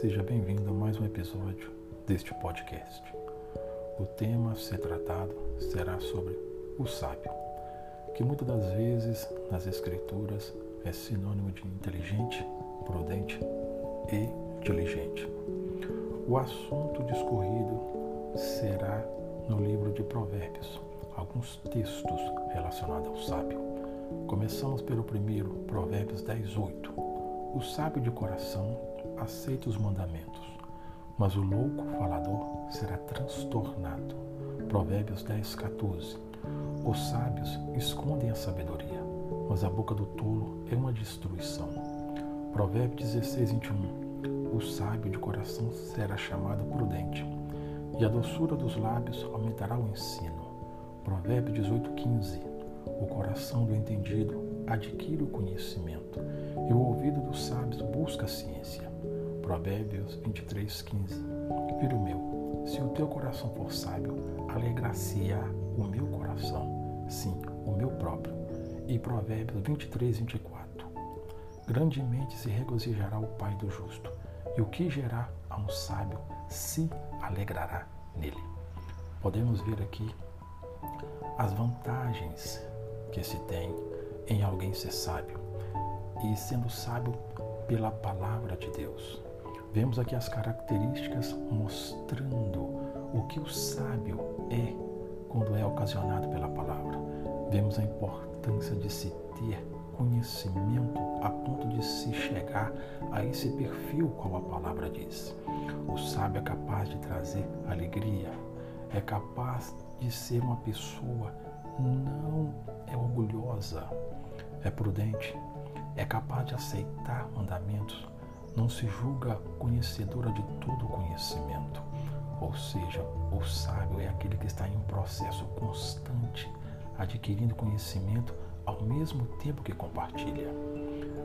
seja bem-vindo a mais um episódio deste podcast. O tema a ser tratado será sobre o sábio, que muitas das vezes nas Escrituras é sinônimo de inteligente, prudente e diligente. O assunto discorrido será no livro de Provérbios, alguns textos relacionados ao sábio. Começamos pelo primeiro, Provérbios 10, 8. O sábio de coração aceita os mandamentos, mas o louco falador será transtornado. Provérbios 10, 14. Os sábios escondem a sabedoria, mas a boca do tolo é uma destruição. Provérbios 16, 21. O sábio de coração será chamado prudente, e a doçura dos lábios aumentará o ensino. Provérbios 18, 15. O coração do entendido adquire o conhecimento, e o ouvido dos sábios busca a ciência. Provérbios 23, 15. Filho meu, se o teu coração for sábio, alegrar-se-á o meu coração, sim, o meu próprio. E Provérbios 23, 24. Grandemente se regozijará o pai do justo, e o que gerar a um sábio se alegrará nele. Podemos ver aqui as vantagens que se tem em alguém ser sábio e sendo sábio pela palavra de Deus. Vemos aqui as características mostrando o que o sábio é quando é ocasionado pela palavra. Vemos a importância de se ter conhecimento a ponto de se chegar a esse perfil qual a palavra diz. O sábio é capaz de trazer alegria, é capaz de ser uma pessoa não é prudente, é capaz de aceitar mandamentos não se julga conhecedora de todo conhecimento. Ou seja, o sábio é aquele que está em um processo constante, adquirindo conhecimento ao mesmo tempo que compartilha.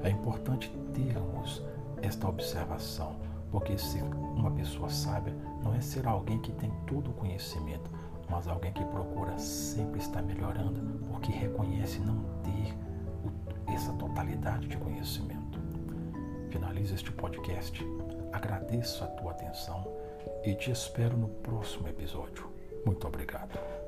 É importante termos esta observação, porque ser uma pessoa sábia não é ser alguém que tem todo o conhecimento, mas alguém que procura sempre estar melhorando, porque reconhece não ter essa totalidade de conhecimento finalizo este podcast. Agradeço a tua atenção e te espero no próximo episódio. Muito obrigado.